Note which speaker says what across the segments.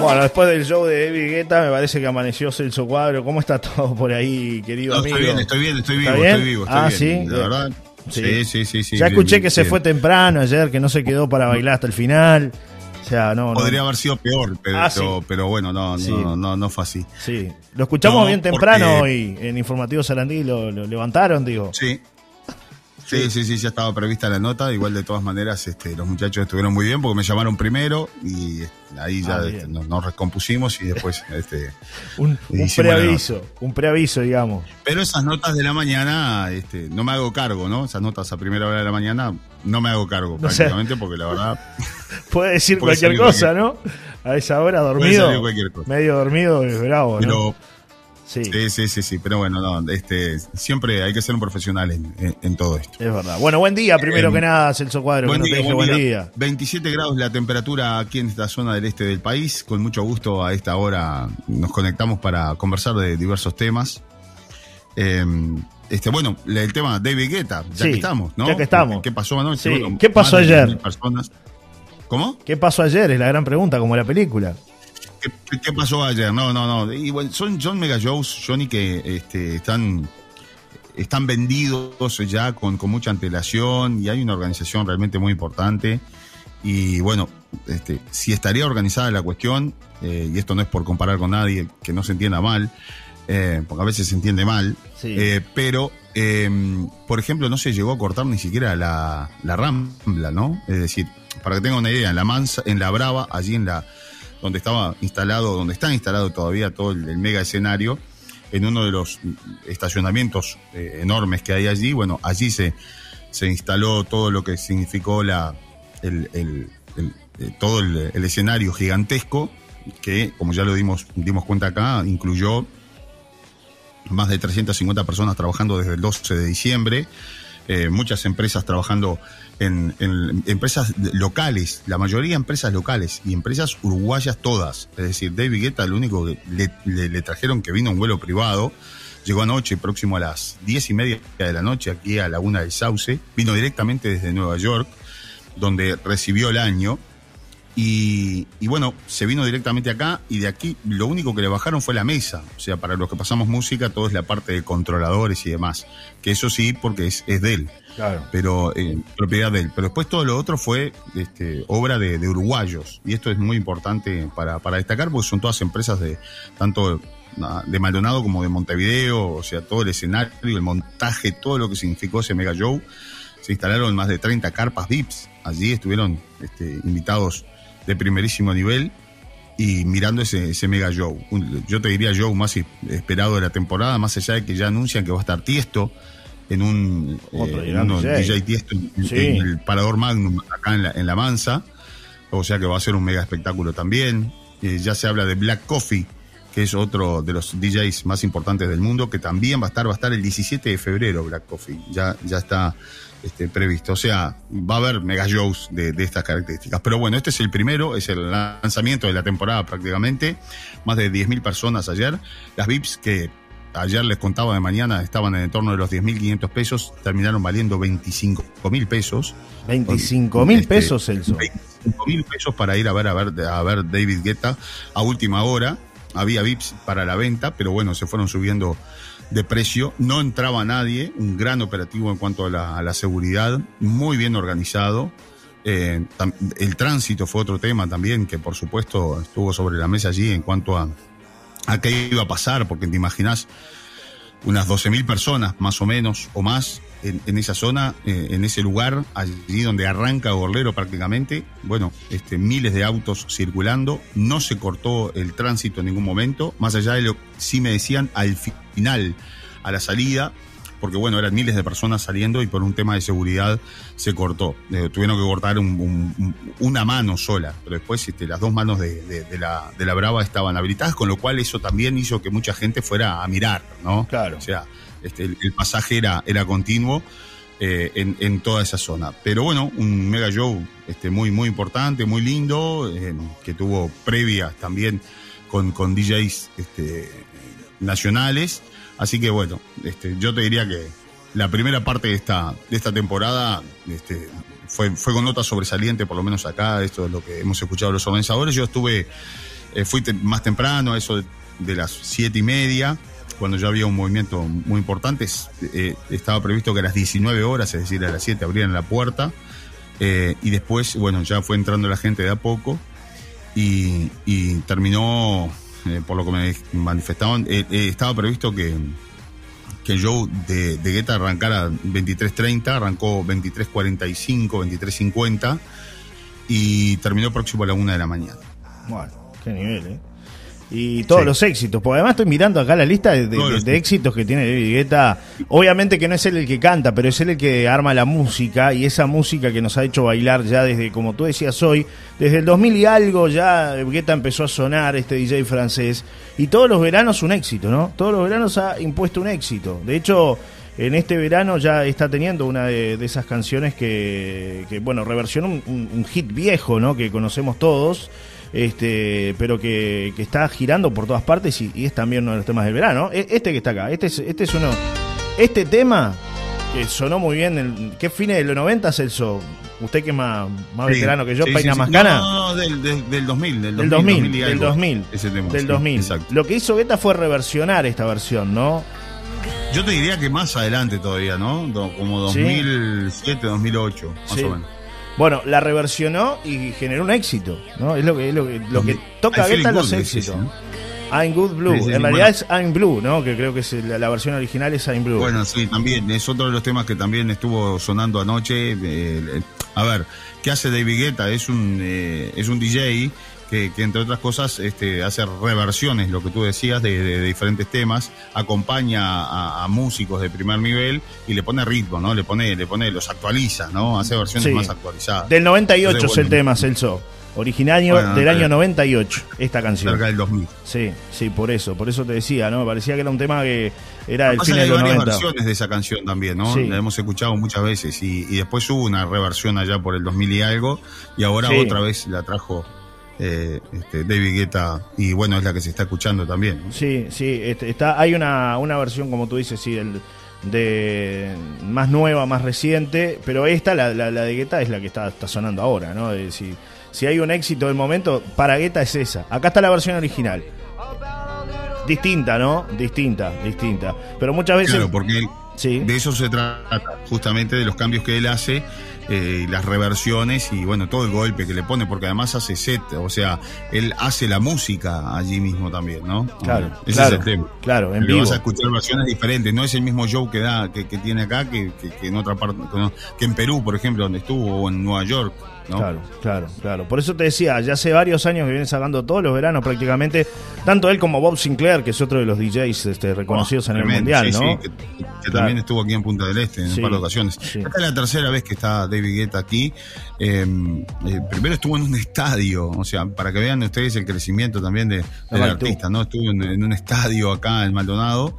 Speaker 1: Bueno, después del show de David Guetta, me parece que amaneció Celso Cuadro. ¿Cómo está todo por ahí, querido
Speaker 2: No,
Speaker 1: amigo?
Speaker 2: estoy bien, estoy bien, estoy vivo,
Speaker 1: ¿Está bien?
Speaker 2: estoy vivo, estoy
Speaker 1: ah,
Speaker 2: bien.
Speaker 1: sí.
Speaker 2: La verdad. Sí, sí, sí, sí.
Speaker 1: Ya
Speaker 2: bien,
Speaker 1: escuché
Speaker 2: bien,
Speaker 1: que se fue temprano ayer, que no se quedó para bailar hasta el final. O sea, no, no.
Speaker 2: Podría haber sido peor, pero,
Speaker 1: Ah, sí.
Speaker 2: pero bueno, no,
Speaker 1: Sí.
Speaker 2: no, no, no fue así.
Speaker 1: Sí. Lo escuchamos bien temprano
Speaker 2: porque-
Speaker 1: hoy en Informativo Sarandí, lo, lo levantaron, digo.
Speaker 2: Sí. Sí, sí, sí, ya estaba prevista la nota. Igual de todas maneras, este, los muchachos estuvieron muy bien porque me llamaron primero y este, ahí ya
Speaker 1: Ah,
Speaker 2: este, nos, nos recompusimos y después, este,
Speaker 1: Un, preaviso, un preaviso, digamos.
Speaker 2: Pero esas notas de la mañana, este, no me hago cargo, ¿no? Esas notas a primera hora de la mañana, no me hago cargo
Speaker 1: No
Speaker 2: prácticamente porque la verdad,
Speaker 1: Puede decir
Speaker 2: Puede
Speaker 1: cualquier cosa, ¿no? A esa hora dormido. Medio dormido es bravo, ¿no?
Speaker 2: pero
Speaker 1: sí,
Speaker 2: sí, sí, sí, sí, pero bueno, no, este, siempre hay que ser un profesional en, en- en todo esto.
Speaker 1: es verdad. Bueno, buen día, primero
Speaker 2: Eh,
Speaker 1: que nada, Celso Cuadro,
Speaker 2: Buen
Speaker 1: que
Speaker 2: día,
Speaker 1: dije
Speaker 2: buen
Speaker 1: buen
Speaker 2: día.
Speaker 1: día.
Speaker 2: 27 grados la temperatura aquí en esta zona del este del país. Con mucho gusto a esta hora nos conectamos para conversar de diversos temas. Eh, este, bueno, el tema David Guetta, ya
Speaker 1: Sí,
Speaker 2: que estamos, ¿no?
Speaker 1: ya que estamos.
Speaker 2: ¿Qué pasó anoche?
Speaker 1: Sí,
Speaker 2: Bueno,
Speaker 1: ¿qué pasó
Speaker 2: de
Speaker 1: ayer?
Speaker 2: 10.000 personas. ¿Cómo?
Speaker 1: ¿Qué pasó ayer? Es la gran pregunta, como la película.
Speaker 2: ¿Qué, pasó ayer? No, no, no. Y bueno, son, son mega shows, Johnny, que este, están, están vendidos ya con, con mucha antelación y hay una organización realmente muy importante. Y bueno, este, si estaría organizada la cuestión, eh, y esto no es por comparar con nadie, que no se entienda mal, eh, porque a veces se entiende mal,
Speaker 1: Sí.
Speaker 2: eh, pero, eh, por ejemplo, no se llegó a cortar ni siquiera la, la rambla, ¿no? Es decir, para que tengan una idea, en la Mansa, en la Brava, allí en la donde estaba instalado, donde está instalado todavía todo el, mega escenario, en uno de los estacionamientos eh, enormes que hay allí, bueno, allí se, se instaló todo lo que significó la, el, el- eh, todo el, el escenario gigantesco, que, como ya lo dimos, dimos cuenta acá, incluyó más de 350 personas trabajando desde el 12 de diciembre, eh, muchas empresas trabajando en, en empresas locales, la mayoría empresas locales y empresas uruguayas todas. Es decir, David Guetta, lo único que le, trajeron que vino un vuelo privado, llegó anoche, próximo a las 10 y media de la noche, aquí a Laguna del Sauce, vino directamente desde Nueva York, donde recibió el año. Y, y bueno, se vino directamente acá y de aquí lo único que le bajaron fue la mesa. O sea, para los que pasamos música, todo es la parte de controladores y demás. Que eso sí, porque es, es de él,
Speaker 1: Claro.
Speaker 2: pero eh, propiedad de él. Pero después todo lo otro fue este, obra de, de uruguayos. Y esto es muy importante para, para destacar porque son todas empresas de tanto de Maldonado como de Montevideo. O sea, todo el escenario, el montaje, todo lo que significó ese mega show. Se instalaron más de 30 carpas VIPs. Allí estuvieron este, invitados de primerísimo nivel y mirando ese, ese mega show. Un- yo te diría show más esperado de la temporada, más allá de que ya anuncian que va a estar Tiesto en un
Speaker 1: Otro
Speaker 2: eh, uno-
Speaker 1: DJ.
Speaker 2: DJ Tiesto en,
Speaker 1: Sí.
Speaker 2: en el Parador Magnum acá en la, en la Mansa, o sea que va a ser un mega espectáculo también. Eh, ya se habla de Black Coffee, que es otro de los DJs más importantes del mundo, que también va a estar, va a estar el 17 de febrero Black Coffee, ya, ya está este, previsto. O sea, va a haber mega shows de, de estas características. Pero bueno, este es el primero, es el lanzamiento de la temporada prácticamente. Más de 10.000 personas ayer. Las VIPs que ayer les contaba de mañana estaban en el torno de los 10.500 pesos, terminaron valiendo 25.000 pesos.
Speaker 1: 25 mil
Speaker 2: Este,
Speaker 1: pesos, Celso.
Speaker 2: 25 mil pesos para ir a ver, a ver a ver David Guetta a última hora. Había VIPs para la venta, pero bueno, se fueron subiendo de precio. No entraba nadie, un gran operativo en cuanto a la, seguridad, muy bien organizado. Eh, el tránsito fue otro tema también que por supuesto estuvo sobre la mesa allí en cuanto a, a qué iba a pasar, porque te imaginas unas 12.000 personas más o menos o más en, en esa zona, eh, en ese lugar, allí donde arranca Gorlero prácticamente. Bueno, este, miles de autos circulando, no se cortó el tránsito en ningún momento, más allá de lo que sí me decían al final, a la salida, porque bueno, eran miles de personas saliendo y por un tema de seguridad se cortó. Eh, tuvieron que cortar un- un- un- una mano sola, pero después este, las dos manos de, de- de la, de la Brava estaban habilitadas, con lo cual eso también hizo que mucha gente fuera a mirar, ¿no?
Speaker 1: Claro.
Speaker 2: O sea, este, el, pasaje era, era continuo eh, en, en toda esa zona. Pero bueno, un mega show este, muy, muy importante, muy lindo, eh, que tuvo previas también con, con DJs este, nacionales. Así que bueno, este, yo te diría que la primera parte de esta, de esta temporada este, fue, fue con nota sobresaliente, por lo menos acá, esto es lo que hemos escuchado los organizadores. Yo estuve Eh, fui más temprano, eso de, las siete y media, cuando ya había un movimiento muy importante. Eh, estaba previsto que a las 19 horas, es decir, a las 7 abrieran la puerta. y después, bueno, ya fue entrando la gente de a poco. Y, terminó, por lo que me manifestaban, estaba previsto que que el show de, de Guetta arrancara 23.30, arrancó 23.45, 23.50 y terminó próximo a la una de la mañana.
Speaker 1: Bueno, qué nivel, ¿eh? Y todos los éxitos. Porque además estoy mirando acá la lista de, éxitos que tiene David Guetta. Obviamente que no es él el que canta, pero es él el que arma la música y esa música que nos ha hecho bailar ya desde, como tú decías hoy, desde el 2000 y algo ya Guetta empezó a sonar este DJ francés y todos los veranos un éxito, ¿no? Todos los veranos ha impuesto un éxito. De hecho, en este verano ya está teniendo una de, esas canciones que, bueno, reversionó un, un, hit viejo, ¿no? Que conocemos todos este, pero que, está girando por todas partes y, es también uno de los temas del verano. E, este que está acá, este es, este es uno. Este tema que sonó muy bien, en, ¿qué fines de los 90 Celso? Usted que es más, más veterano que yo, peina más cana.
Speaker 2: No, no, del, del, 2000,
Speaker 1: del 2000. Del 2000, del 2000. Lo que hizo Guetta fue reversionar esta versión, ¿no?
Speaker 2: Yo te diría que más adelante todavía, ¿no? Como 2007, 2008, más o menos.
Speaker 1: Bueno, la reversionó y generó un éxito, ¿no? Es lo que, lo que, toca Guetta los éxitos. I'm Good Blue. en realidad es I'm Blue, ¿no? Que creo que es la, versión original es I'm Blue.
Speaker 2: Bueno, sí, también. Es otro de los temas que también estuvo sonando anoche. Eh, a ver, ¿qué hace David Guetta? Es un, eh, es un DJ que, entre otras cosas este, hace reversiones, lo que tú decías, de, diferentes temas, acompaña a, músicos de primer nivel y le pone ritmo, ¿no? Le pone, le pone, los actualiza, ¿no? Hace versiones más actualizadas.
Speaker 1: Del 98 es el tema, Celso. Originario del año 98, esta canción.
Speaker 2: Cerca del 2000.
Speaker 1: Sí, sí, por eso, por eso te decía, ¿no? Parecía que era un tema que era el fin
Speaker 2: de
Speaker 1: los
Speaker 2: 90. versiones de esa canción también, ¿no? La hemos escuchado muchas veces y, después hubo una reversión allá por el 2000 y algo y ahora otra vez la trajo eh, este, David Guetta, y bueno, es la que se está escuchando también.
Speaker 1: Sí, sí, este, está, hay una, una versión, como tú dices, sí, el, de más nueva, más reciente, pero esta, la, la, de Guetta, es la que está, está sonando ahora, ¿no? si, si hay un éxito del momento, para Guetta es esa. Acá está la versión original. Distinta, ¿no? Distinta, distinta. Pero muchas veces...
Speaker 2: Claro, porque de eso se trata, justamente de los cambios que él hace eh, las reversiones y bueno, todo el golpe que le pone, porque además hace set, o sea, él hace la música allí mismo también, ¿no?
Speaker 1: Claro, ese es el tema. Claro, en vivo.
Speaker 2: Vas a escuchar versiones diferentes, no es el mismo show que da, que, tiene acá que, que, en otra parte, que en Perú, por ejemplo, donde estuvo, o en Nueva York.
Speaker 1: Claro, claro, claro. Por eso te decía, ya hace varios años que viene sacando todos los veranos prácticamente, tanto él como Bob Sinclair, que es otro de los DJs este, reconocidos en el mundial, ¿no?
Speaker 2: que, también estuvo aquí en Punta del Este en un par de ocasiones. Esta es la tercera vez que está David Guetta aquí. Em, eh, primero estuvo en un estadio, o sea, para que vean ustedes el crecimiento también de, del artista, ¿no? Estuvo en, un estadio acá en Maldonado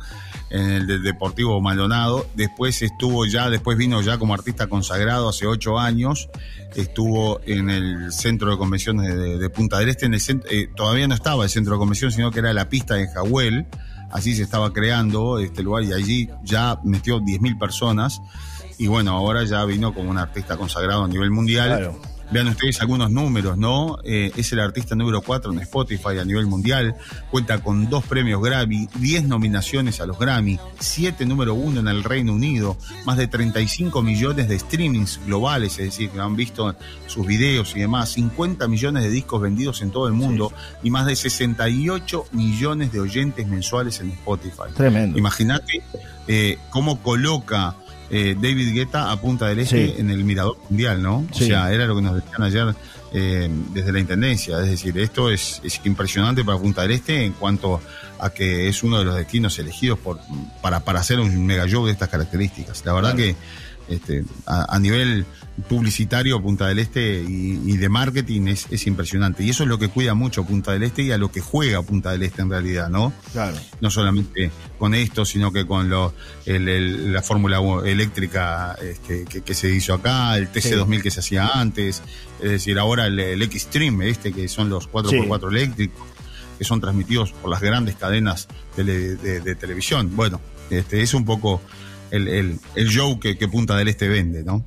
Speaker 2: en el Deportivo Maldonado. Después estuvo ya, después vino ya como artista consagrado hace ocho años estuvo en el centro de convenciones de, Punta del Este, en el eh, todavía no estaba el centro de convenciones, sino que era la pista de Jahuel, así se estaba creando este lugar y allí ya metió 10.000 personas y bueno, ahora ya vino como un artista consagrado a nivel mundial. Vean ustedes algunos números, ¿no? Eh, es el artista número 4 en Spotify a nivel mundial. Cuenta con dos premios Grammy, 10 nominaciones a los Grammy, 7 número 1 en el Reino Unido, más de 35 millones de streamings globales, es decir, que han visto sus videos y demás, 50 millones de discos vendidos en todo el mundo y más de 68 millones de oyentes mensuales en Spotify.
Speaker 1: Tremendo.
Speaker 2: Imagínate eh, cómo coloca eh, David Guetta a Punta del Este en el Mirador Mundial, ¿no? O sea, era lo que nos decían ayer eh, desde la Intendencia. Es decir, esto es, impresionante para Punta del Este en cuanto a que es uno de los destinos elegidos por, para, para hacer un mega show de estas características. La verdad que este, a, nivel publicitario Punta del Este y, de marketing es, impresionante. Y eso es lo que cuida mucho Punta del Este y a lo que juega Punta del Este en realidad, ¿no?
Speaker 1: Claro.
Speaker 2: No solamente con esto, sino que con lo, la fórmula eléctrica este, que, se hizo acá, el TC2000 que se hacía antes, es decir, ahora el, X-Stream, este que son los 4x4 eléctricos que son transmitidos por las grandes cadenas de, televisión. Bueno, este, es un poco el, el, el show que, Punta del Este vende, ¿no?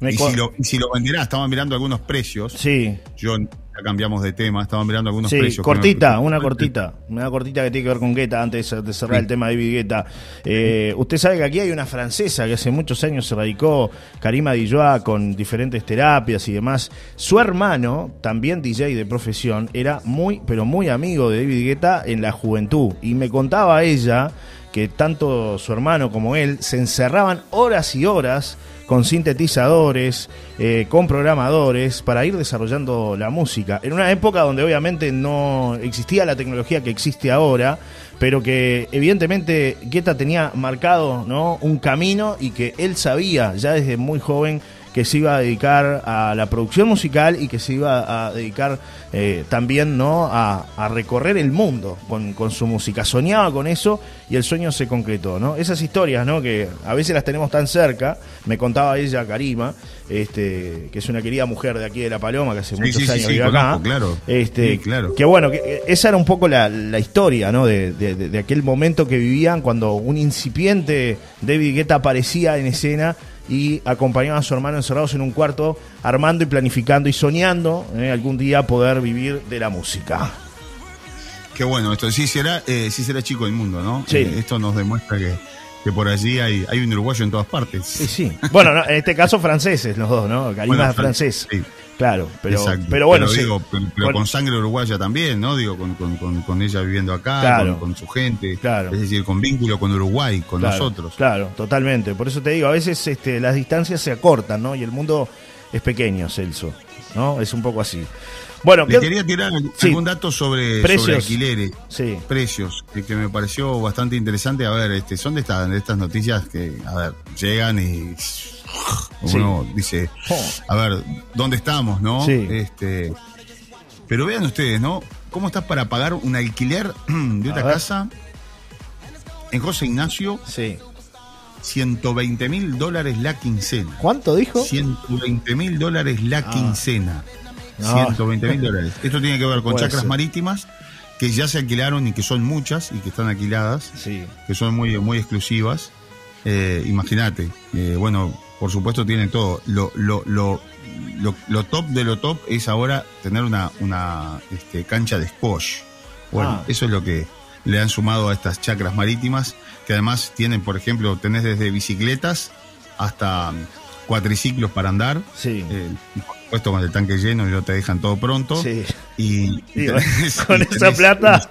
Speaker 2: y, si lo, si lo venderá, estaba mirando algunos precios.
Speaker 1: Sí.
Speaker 2: Yo ya cambiamos de tema, estaba mirando algunos
Speaker 1: sí,
Speaker 2: precios.
Speaker 1: Cortita, una cortita, una cortita que tiene que ver con Guetta antes de cerrar el tema de David Guetta. Eh, usted sabe que aquí hay una francesa que hace muchos años se radicó, Karima Dilloa, con diferentes terapias y demás. Su hermano, también DJ de profesión, era muy, pero muy amigo de David Guetta en la juventud. Y me contaba ella que tanto su hermano como él se encerraban horas y horas con sintetizadores, eh, con programadores, para ir desarrollando la música. En una época donde obviamente no existía la tecnología que existe ahora, pero que evidentemente Guetta tenía marcado ¿no? un camino y que él sabía ya desde muy joven que se iba a dedicar a la producción musical y que se iba a dedicar eh, también ¿no? A, recorrer el mundo con, con, su música. Soñaba con eso y el sueño se concretó. ¿no? Esas historias ¿no? que a veces las tenemos tan cerca, me contaba ella, Karima, este, que es una querida mujer de aquí de La Paloma, que hace muchos años vive acá.
Speaker 2: Claro,
Speaker 1: este, claro. Que bueno, que esa era un poco la, la historia ¿no? De, de, de, aquel momento que vivían cuando un incipiente David Guetta aparecía en escena y acompañaba a su hermano encerrados en un cuarto, armando y planificando y soñando eh, algún día poder vivir de la música.
Speaker 2: Qué bueno, esto sí será, eh, sí será chico del mundo, ¿no?
Speaker 1: Sí.
Speaker 2: Eh, esto nos demuestra que, que por allí hay, hay un uruguayo en todas partes.
Speaker 1: Sí, sí. Bueno, en este caso franceses los dos, ¿no? Karima es francés. Sí. Claro, pero, pero bueno.
Speaker 2: Pero, pero, con sangre uruguaya también, ¿no? Digo, con, con, con, ella viviendo acá, con, su gente.
Speaker 1: Claro.
Speaker 2: Es decir, con vínculo con Uruguay, con nosotros.
Speaker 1: Claro, totalmente. Por eso te digo, a veces este, las distancias se acortan, ¿no? Y el mundo es pequeño, Celso, ¿no? Es un poco así. Bueno,
Speaker 2: Le quería tirar algún dato sobre,
Speaker 1: precios.
Speaker 2: alquileres,
Speaker 1: sí.
Speaker 2: precios, que, que, me pareció bastante interesante. A ver, este, son de estas, de estas noticias que, a ver, llegan y uno dice, a ver, ¿dónde estamos, no? Este, pero vean ustedes, ¿no? ¿Cómo estás para pagar un alquiler de otra casa en José Ignacio?
Speaker 1: Sí.
Speaker 2: 120 mil dólares la quincena.
Speaker 1: ¿Cuánto dijo?
Speaker 2: 120 mil dólares la ah. quincena. 120 mil dólares. Esto tiene que ver con chacras marítimas que ya se alquilaron y que son muchas y que están alquiladas,
Speaker 1: sí.
Speaker 2: que son muy, muy exclusivas. Eh, Imagínate, eh, bueno, por supuesto tienen todo. Lo, lo, lo, lo, top de lo top es ahora tener una, una este, cancha de squash. Bueno, ah. eso es lo que le han sumado a estas chacras marítimas, que además tienen, por ejemplo, tenés desde bicicletas hasta cuatriciclos para andar.
Speaker 1: Sí.
Speaker 2: Eh, puesto con el tanque lleno y no te dejan todo pronto.
Speaker 1: Sí.
Speaker 2: Y,
Speaker 1: con esa plata.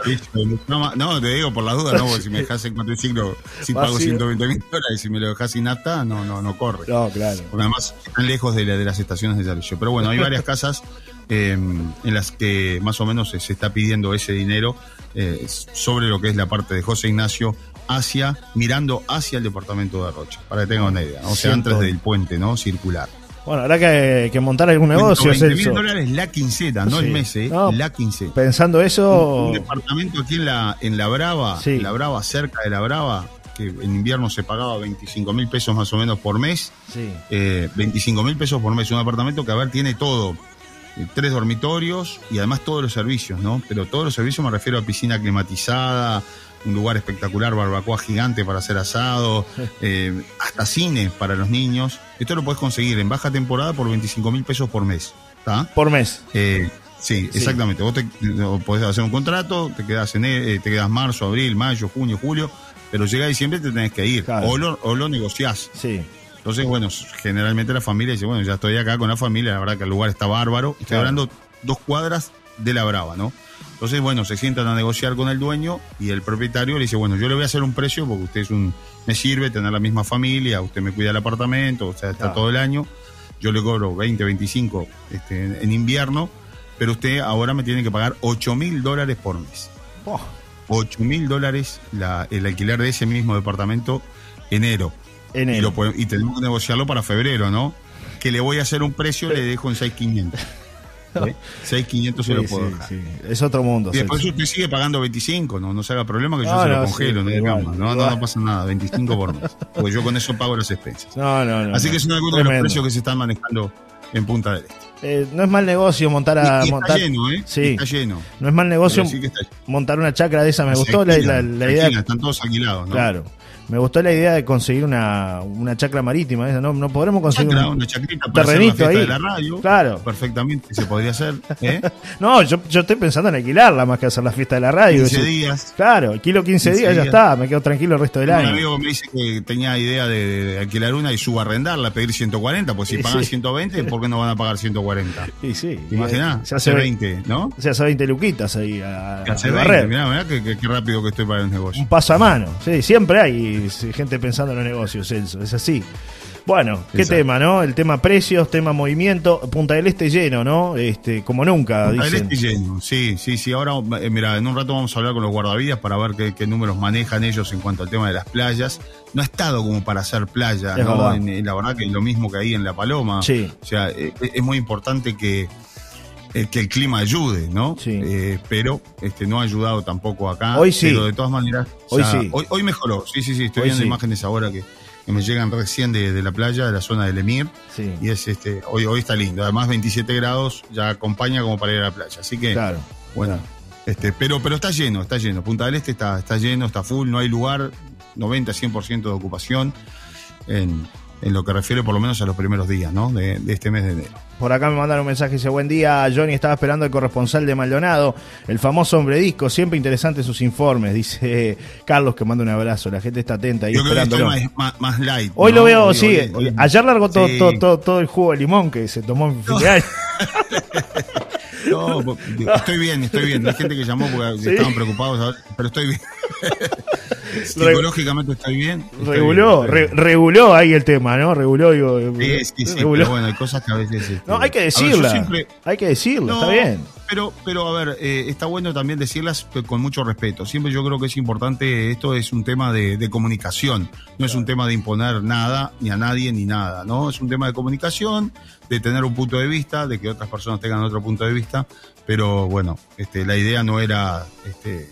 Speaker 2: No, te digo por la duda, no, porque si me dejas en cuatriciclo, si pago 120 mil dólares y si me lo dejas sin nafta, no, no, no corre.
Speaker 1: No, claro.
Speaker 2: Porque además están lejos de, de las estaciones de servicio. Pero bueno, hay varias casas eh, en las que más o menos se, está pidiendo ese dinero eh, sobre lo que es la parte de José Ignacio hacia, mirando hacia el departamento de Rocha, para que tengan una idea, o sea, antes del puente, ¿no? Circular.
Speaker 1: Bueno, habrá que, que montar algún negocio.
Speaker 2: 20 mil dólares la quincena, no el mes, ¿eh? la quincena.
Speaker 1: Pensando eso.
Speaker 2: Un, departamento aquí en la, en la Brava, la Brava, cerca de la Brava, que en invierno se pagaba 25 mil pesos más o menos por mes.
Speaker 1: Sí.
Speaker 2: Eh, 25 mil pesos por mes. Un apartamento que, a ver, tiene todo. Eh, tres dormitorios y además todos los servicios, ¿no? Pero todos los servicios me refiero a piscina climatizada, un lugar espectacular, barbacoa gigante para hacer asado, eh, hasta cine para los niños. Esto lo puedes conseguir en baja temporada por 25 mil pesos por mes.
Speaker 1: Por mes.
Speaker 2: Eh, sí, exactamente. Vos te, podés hacer un contrato, te quedas, en, eh, te quedas marzo, abril, mayo, junio, julio, pero llega diciembre te tenés que ir. O, lo, o lo negociás.
Speaker 1: Sí.
Speaker 2: Entonces, bueno, generalmente la familia dice, bueno, ya estoy acá con la familia, la verdad que el lugar está bárbaro. Estoy hablando dos cuadras de la Brava, ¿no? Entonces, bueno, se sientan a negociar con el dueño y el propietario le dice, bueno, yo le voy a hacer un precio porque usted es un, me sirve tener la misma familia, usted me cuida el apartamento, o sea, está todo el año, yo le cobro 20, 25 este, en invierno, pero usted ahora me tiene que pagar 8 mil dólares por mes. 8 mil dólares el alquiler de ese mismo departamento enero.
Speaker 1: Enero.
Speaker 2: Y, y tenemos que negociarlo para febrero, ¿no? Que le voy a hacer un precio, le dejo en 6,500. 6.500 se lo puedo
Speaker 1: Es otro mundo.
Speaker 2: Y después usted sigue pagando 25, no, no se haga problema que yo se lo congelo, no, no, no, pasa nada, 25 por mes. Porque yo con eso pago las expensas.
Speaker 1: No, no, no.
Speaker 2: Así que son algunos de los precios que se están manejando en Punta del Este.
Speaker 1: Eh, no es mal negocio montar a.
Speaker 2: Y,
Speaker 1: montar,
Speaker 2: está lleno, ¿eh?
Speaker 1: Sí.
Speaker 2: Está lleno.
Speaker 1: No es mal negocio montar una chacra de esa. Me gustó la, la, idea.
Speaker 2: están todos alquilados, ¿no?
Speaker 1: Claro. Me gustó la idea de conseguir una, una chacra marítima. No, no podremos conseguir
Speaker 2: Chacra,
Speaker 1: un
Speaker 2: una chacrita para hacer la
Speaker 1: terrenito
Speaker 2: fiesta
Speaker 1: ahí.
Speaker 2: de la radio.
Speaker 1: Claro.
Speaker 2: Perfectamente, se podría hacer. ¿eh?
Speaker 1: No, yo, yo estoy pensando en alquilarla más que hacer la fiesta de la radio.
Speaker 2: 15
Speaker 1: Es-
Speaker 2: días.
Speaker 1: Claro, alquilo 15,
Speaker 2: 15
Speaker 1: días, ya está, me quedo tranquilo el resto del
Speaker 2: Un
Speaker 1: año.
Speaker 2: amigo me dice que tenía idea de, de alquilar una y subarrendarla, pedir 140, pues si pagan
Speaker 1: sí.
Speaker 2: 120, ¿por qué no van a pagar 140?
Speaker 1: Sí, sí.
Speaker 2: ¿Te imaginás?
Speaker 1: Se
Speaker 2: Hace
Speaker 1: hace
Speaker 2: 20, ¿no?
Speaker 1: Se hace 20 luquitas ahí a,
Speaker 2: Que hace
Speaker 1: a
Speaker 2: 20,
Speaker 1: barrer.
Speaker 2: mirá, mirá que rápido que estoy para el negocio.
Speaker 1: Un paso a mano. Sí, siempre hay gente pensando en los negocios, Celso. Es así. Bueno, qué
Speaker 2: Exacto.
Speaker 1: tema, ¿no? El tema precios, tema movimiento. Punta del Este lleno, ¿no? Este, como nunca,
Speaker 2: Punta del. Este lleno, sí, sí, sí. Ahora, eh, mira, en un rato vamos a hablar con los guardavidas para ver qué, qué números manejan ellos en cuanto al tema de las playas. No ha estado como para hacer playa,
Speaker 1: Es
Speaker 2: ¿no?
Speaker 1: verdad.
Speaker 2: En- en la verdad que lo mismo que ahí en La Paloma.
Speaker 1: Sí.
Speaker 2: O sea, eh, es muy importante que, eh, que el clima ayude, ¿no?
Speaker 1: Sí.
Speaker 2: Eh, pero este, no ha ayudado tampoco acá.
Speaker 1: Hoy sí.
Speaker 2: Pero de todas maneras,
Speaker 1: Hoy sí.
Speaker 2: Hoy, hoy mejoró, sí, sí, sí. Estoy
Speaker 1: Hoy
Speaker 2: viendo
Speaker 1: sí.
Speaker 2: imágenes ahora que, que me llegan recién de, de la playa, de la zona del Emir.
Speaker 1: Sí,
Speaker 2: Y es este, hoy, hoy está lindo. Además, 27 grados ya acompaña como para ir a la playa. Así que,
Speaker 1: claro.
Speaker 2: bueno, este, pero, pero está lleno, está lleno. Punta del Este está, está lleno, está full, no hay lugar, 90, 100% de ocupación en, en lo que refiere por lo menos a los primeros días, ¿no? De, de este mes de enero.
Speaker 1: Por acá me mandaron un mensaje, dice, buen día, Johnny, estaba esperando el corresponsal de Maldonado, el famoso hombre disco, siempre interesante sus informes, dice Carlos que manda un abrazo, la gente está atenta ahí
Speaker 2: Yo creo que estoy
Speaker 1: esperándolo.
Speaker 2: más, más, light.
Speaker 1: Hoy
Speaker 2: ¿no?
Speaker 1: lo veo,
Speaker 2: Hoy-
Speaker 1: sí,
Speaker 2: hoy-
Speaker 1: ayer largó todo,
Speaker 2: Sí.
Speaker 1: todo, todo, todo el jugo de limón que se tomó en fin de año.
Speaker 2: No, estoy bien, estoy bien. Hay gente que llamó porque
Speaker 1: Sí.
Speaker 2: estaban preocupados, pero estoy bien. Psicológicamente estoy bien. estoy
Speaker 1: Reguló,
Speaker 2: bien, estoy
Speaker 1: re- reguló ahí el tema, ¿no? Reguló, digo.
Speaker 2: bien. Sí, sí, sí,
Speaker 1: reguló.
Speaker 2: pero bueno, hay cosas que a veces... este,
Speaker 1: No, hay que
Speaker 2: ver,
Speaker 1: decirla.
Speaker 2: siempre-
Speaker 1: Hay que decirla,
Speaker 2: No,
Speaker 1: está bien.
Speaker 2: Pero, pero a ver, eh, está bueno también decirlas con mucho respeto. Siempre yo creo que es importante, esto es un tema de, de comunicación, no es un tema de imponer nada, ni a nadie, ni nada, ¿no? Es un tema de comunicación, de tener un punto de vista, de que otras personas tengan otro punto de vista, pero bueno, este, la idea no era este, eh,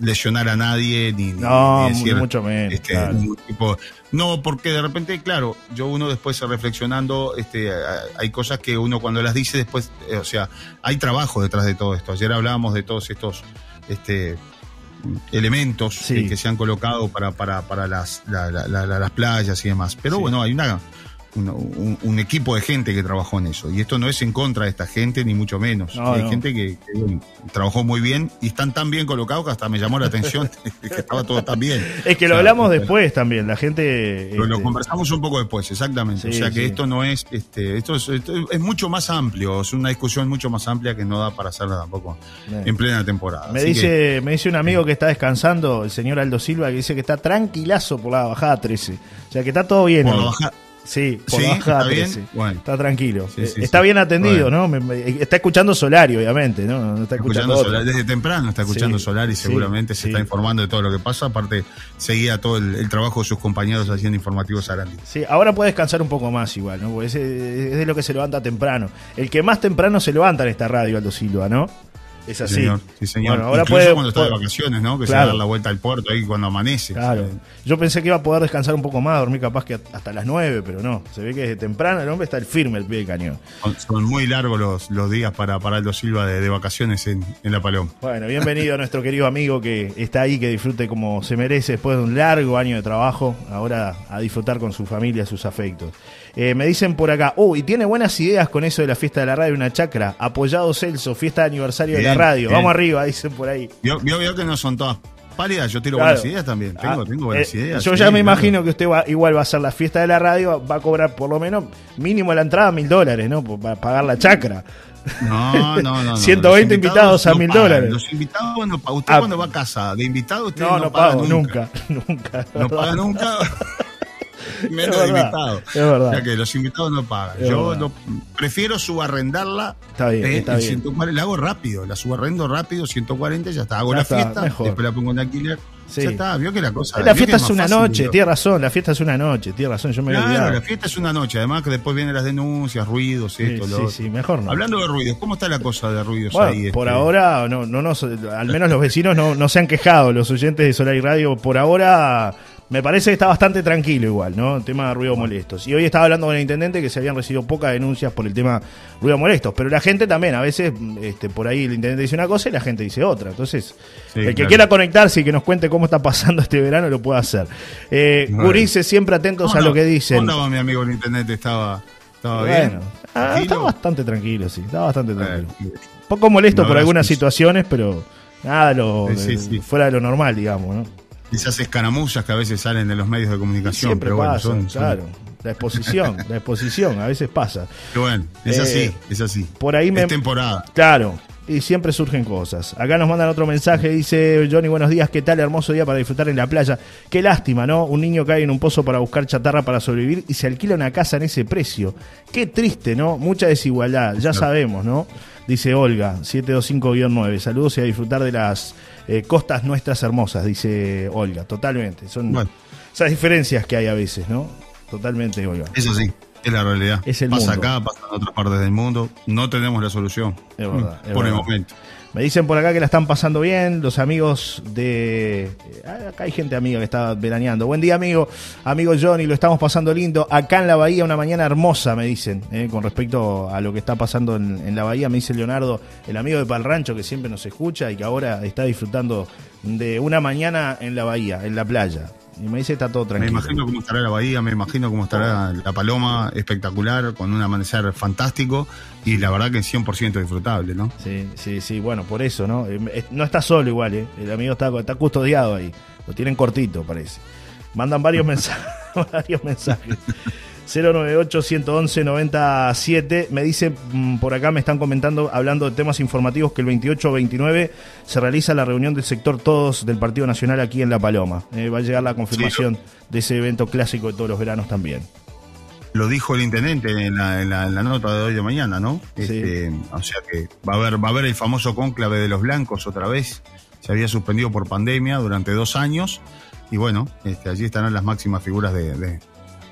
Speaker 2: lesionar a nadie, ni,
Speaker 1: No,
Speaker 2: ni decir,
Speaker 1: mucho menos.
Speaker 2: este,
Speaker 1: claro.
Speaker 2: tipo- no, porque de repente, claro, yo uno después reflexionando, este, hay cosas que uno cuando las dice después, eh, o sea, hay trabajo detrás de todo esto. Ayer hablábamos de todos estos, este, elementos
Speaker 1: Sí.
Speaker 2: que, que se han colocado para, para, para las, la- la- la- la- las playas y demás. Pero
Speaker 1: Sí.
Speaker 2: bueno, hay una, un, un equipo de gente que trabajó en eso. Y esto no es en contra de esta gente, ni mucho menos.
Speaker 1: No,
Speaker 2: hay
Speaker 1: no.
Speaker 2: gente que, trabajó muy bien y están tan bien colocados que hasta me llamó la atención que estaba todo tan bien.
Speaker 1: Es que
Speaker 2: O
Speaker 1: lo
Speaker 2: sea,
Speaker 1: hablamos después también, la gente...
Speaker 2: Lo, lo
Speaker 1: este,
Speaker 2: conversamos un poco después, exactamente.
Speaker 1: Sí,
Speaker 2: o sea que
Speaker 1: sí.
Speaker 2: esto no es, este, esto es, esto es mucho más amplio, es una discusión mucho más amplia que no da para hacerla tampoco
Speaker 1: Bien.
Speaker 2: en plena temporada.
Speaker 1: Me
Speaker 2: Así
Speaker 1: dice, me dice un amigo que está descansando, el señor Aldo Silva, que dice que está tranquilazo por la bajada 13. O sea que está todo bien.
Speaker 2: por
Speaker 1: hoy.
Speaker 2: la baja-
Speaker 1: Sí, por
Speaker 2: Sí, ¿está bien?
Speaker 1: 13.
Speaker 2: Bueno.
Speaker 1: Está tranquilo.
Speaker 2: Sí, sí,
Speaker 1: está bien atendido,
Speaker 2: Bueno.
Speaker 1: ¿no? Me- me- está escuchando Solari, obviamente, ¿no? Está escuchando,
Speaker 2: escuchando
Speaker 1: otro.
Speaker 2: Solar, desde temprano está escuchando
Speaker 1: Sí,
Speaker 2: Solar y
Speaker 1: sí,
Speaker 2: seguramente se está informando de todo lo que pasa. Aparte, seguía todo el, el trabajo de sus compañeros haciendo informativos Arandi.
Speaker 1: Sí, ahora puede descansar un poco más igual, ¿no? Porque es, es de lo que se levanta temprano. El que más temprano se levanta en esta radio, Aldo Silva, ¿no? Es así.
Speaker 2: Sí, señor. Sí, señor.
Speaker 1: Bueno, ahora
Speaker 2: Incluso
Speaker 1: puede,
Speaker 2: cuando está de vacaciones, ¿no? Que se va a dar la vuelta al puerto ahí cuando amanece.
Speaker 1: Claro. Yo pensé que iba a poder descansar un poco más, dormir capaz que hasta las 9, pero no. Se ve que desde temprano el hombre está el firme, el pie de cañón.
Speaker 2: son, muy largos los, los días para, para Aldo Silva de, de vacaciones en, en La Paloma.
Speaker 1: Bueno, bienvenido a nuestro querido amigo que está ahí, que disfrute como se merece después de un largo año de trabajo. Ahora a disfrutar con su familia, sus afectos. Eh, me dicen por acá, oh, y tiene buenas ideas con eso de la fiesta de la radio, una chacra. Apoyado Celso, fiesta de aniversario de la radio.
Speaker 2: bien.
Speaker 1: Vamos arriba, dicen por ahí.
Speaker 2: Vio, vio que no son todas pálidas, yo tiro
Speaker 1: Claro.
Speaker 2: buenas ideas también. Tengo,
Speaker 1: Ah,
Speaker 2: tengo buenas
Speaker 1: eh,
Speaker 2: ideas.
Speaker 1: Yo
Speaker 2: sí,
Speaker 1: ya me
Speaker 2: claro.
Speaker 1: imagino que usted va, igual va a hacer la fiesta de la radio, va a cobrar por lo menos mínimo la entrada mil dólares, ¿no? Para pagar la chacra.
Speaker 2: No, no, no. no.
Speaker 1: 120
Speaker 2: Los
Speaker 1: invitados a mil dólares.
Speaker 2: Los invitados no pagan. Usted
Speaker 1: Ah.
Speaker 2: cuando va a casa de invitado, usted
Speaker 1: No,
Speaker 2: no,
Speaker 1: no,
Speaker 2: paga
Speaker 1: pago,
Speaker 2: nunca.
Speaker 1: nunca, nunca.
Speaker 2: No paga nunca. Menos
Speaker 1: Es
Speaker 2: de
Speaker 1: verdad,
Speaker 2: invitado.
Speaker 1: es verdad.
Speaker 2: O sea que los invitados no pagan.
Speaker 1: Es
Speaker 2: Yo no- prefiero subarrendarla.
Speaker 1: Está bien,
Speaker 2: eh,
Speaker 1: está
Speaker 2: en
Speaker 1: bien.
Speaker 2: 140, la hago rápido, la subarrendo rápido, 140, ya está. Hago
Speaker 1: Ya
Speaker 2: la
Speaker 1: está,
Speaker 2: fiesta,
Speaker 1: mejor.
Speaker 2: después la pongo en alquiler.
Speaker 1: Sí.
Speaker 2: Ya está, vio que la cosa.
Speaker 1: La fiesta es una
Speaker 2: fácil,
Speaker 1: noche,
Speaker 2: digo.
Speaker 1: tiene razón, la fiesta es una noche, tiene razón, yo me
Speaker 2: Claro, la fiesta es una noche, además que después vienen las denuncias, ruidos,
Speaker 1: Sí,
Speaker 2: esto, lo
Speaker 1: sí,
Speaker 2: otro.
Speaker 1: sí, mejor no.
Speaker 2: Hablando de ruidos, ¿cómo está la cosa de ruidos
Speaker 1: Bueno,
Speaker 2: ahí?
Speaker 1: por
Speaker 2: este?
Speaker 1: ahora, no, no, nos- al menos los vecinos no, no se han quejado, los oyentes de Solar y Radio, por ahora Me parece que está bastante tranquilo igual, ¿no? El tema de ruido molestos. Y hoy estaba hablando con el intendente que se habían recibido pocas denuncias por el tema ruido molestos. Pero la gente también, a veces, este, por ahí el intendente dice una cosa y la gente dice otra. Entonces, el que quiera conectarse y que nos cuente cómo está pasando este verano lo puede hacer. Eh, siempre atentos a lo que dicen.
Speaker 2: ¿Cómo mi amigo el intendente? ¿Estaba, estaba bien?
Speaker 1: Ah, estaba bastante tranquilo, sí. Estaba bastante tranquilo. Poco molesto por algunas situaciones, pero nada lo, fuera de lo normal, digamos, ¿no?
Speaker 2: Esas escaramuzas que a veces salen de los medios de comunicación.
Speaker 1: Siempre pero pasa, claro. La exposición, la exposición, a veces pasa.
Speaker 2: Pero bueno, es así, eh, es así.
Speaker 1: Por ahí me...
Speaker 2: Es temporada.
Speaker 1: Claro, y siempre surgen cosas. Acá nos mandan otro mensaje, dice Johnny, buenos días, ¿qué tal? Hermoso día para disfrutar en la playa. Qué lástima, ¿no? Un niño cae en un pozo para buscar chatarra para sobrevivir y se alquila una casa en ese precio. Qué triste, ¿no? Mucha desigualdad, ya sabemos, ¿no? Dice Olga, 725-9. Saludos y a disfrutar de las eh, costas nuestras hermosas, dice Olga. Totalmente. Son esas diferencias que hay a veces, ¿no? Totalmente, Olga.
Speaker 2: Eso sí. Es la realidad.
Speaker 1: Es el
Speaker 2: pasa acá, pasa en otras partes del mundo. No tenemos la solución.
Speaker 1: Es verdad.
Speaker 2: por el momento.
Speaker 1: Me dicen por acá que la están pasando bien, los amigos de... Eh, acá hay gente amiga que está veraneando. Buen día, amigo. Amigo Johnny, lo estamos pasando lindo. Acá en la bahía una mañana hermosa, me dicen, eh, con respecto a lo que está pasando en, la bahía. Me dice Leonardo, el amigo de Palrancho que siempre nos escucha y que ahora está disfrutando de una mañana en la bahía, en la playa. Y me dice está todo tranquilo.
Speaker 2: Me imagino cómo estará la bahía, me imagino cómo estará la paloma, espectacular, con un amanecer fantástico y la verdad que 100% disfrutable, ¿no?
Speaker 1: Sí, sí, sí, bueno, por eso, ¿no? Eh, no está solo igual, ¿eh? El amigo está, está custodiado ahí. Lo tienen cortito, parece. Mandan varios mensajes, varios mensajes. 098-111-97. Me dice, mm, por acá me están comentando, hablando de temas informativos, que el 28 29 se realiza la reunión del sector Todos del Partido Nacional aquí en La Paloma. Eh, va a llegar la confirmación de ese evento clásico de todos los veranos también.
Speaker 2: Lo dijo el intendente en la, nota de hoy de mañana, ¿no? Este, o sea que va a haber, va a haber el famoso cónclave de los blancos otra vez. Se había suspendido por pandemia durante dos años. Y bueno, este, allí estarán las máximas figuras de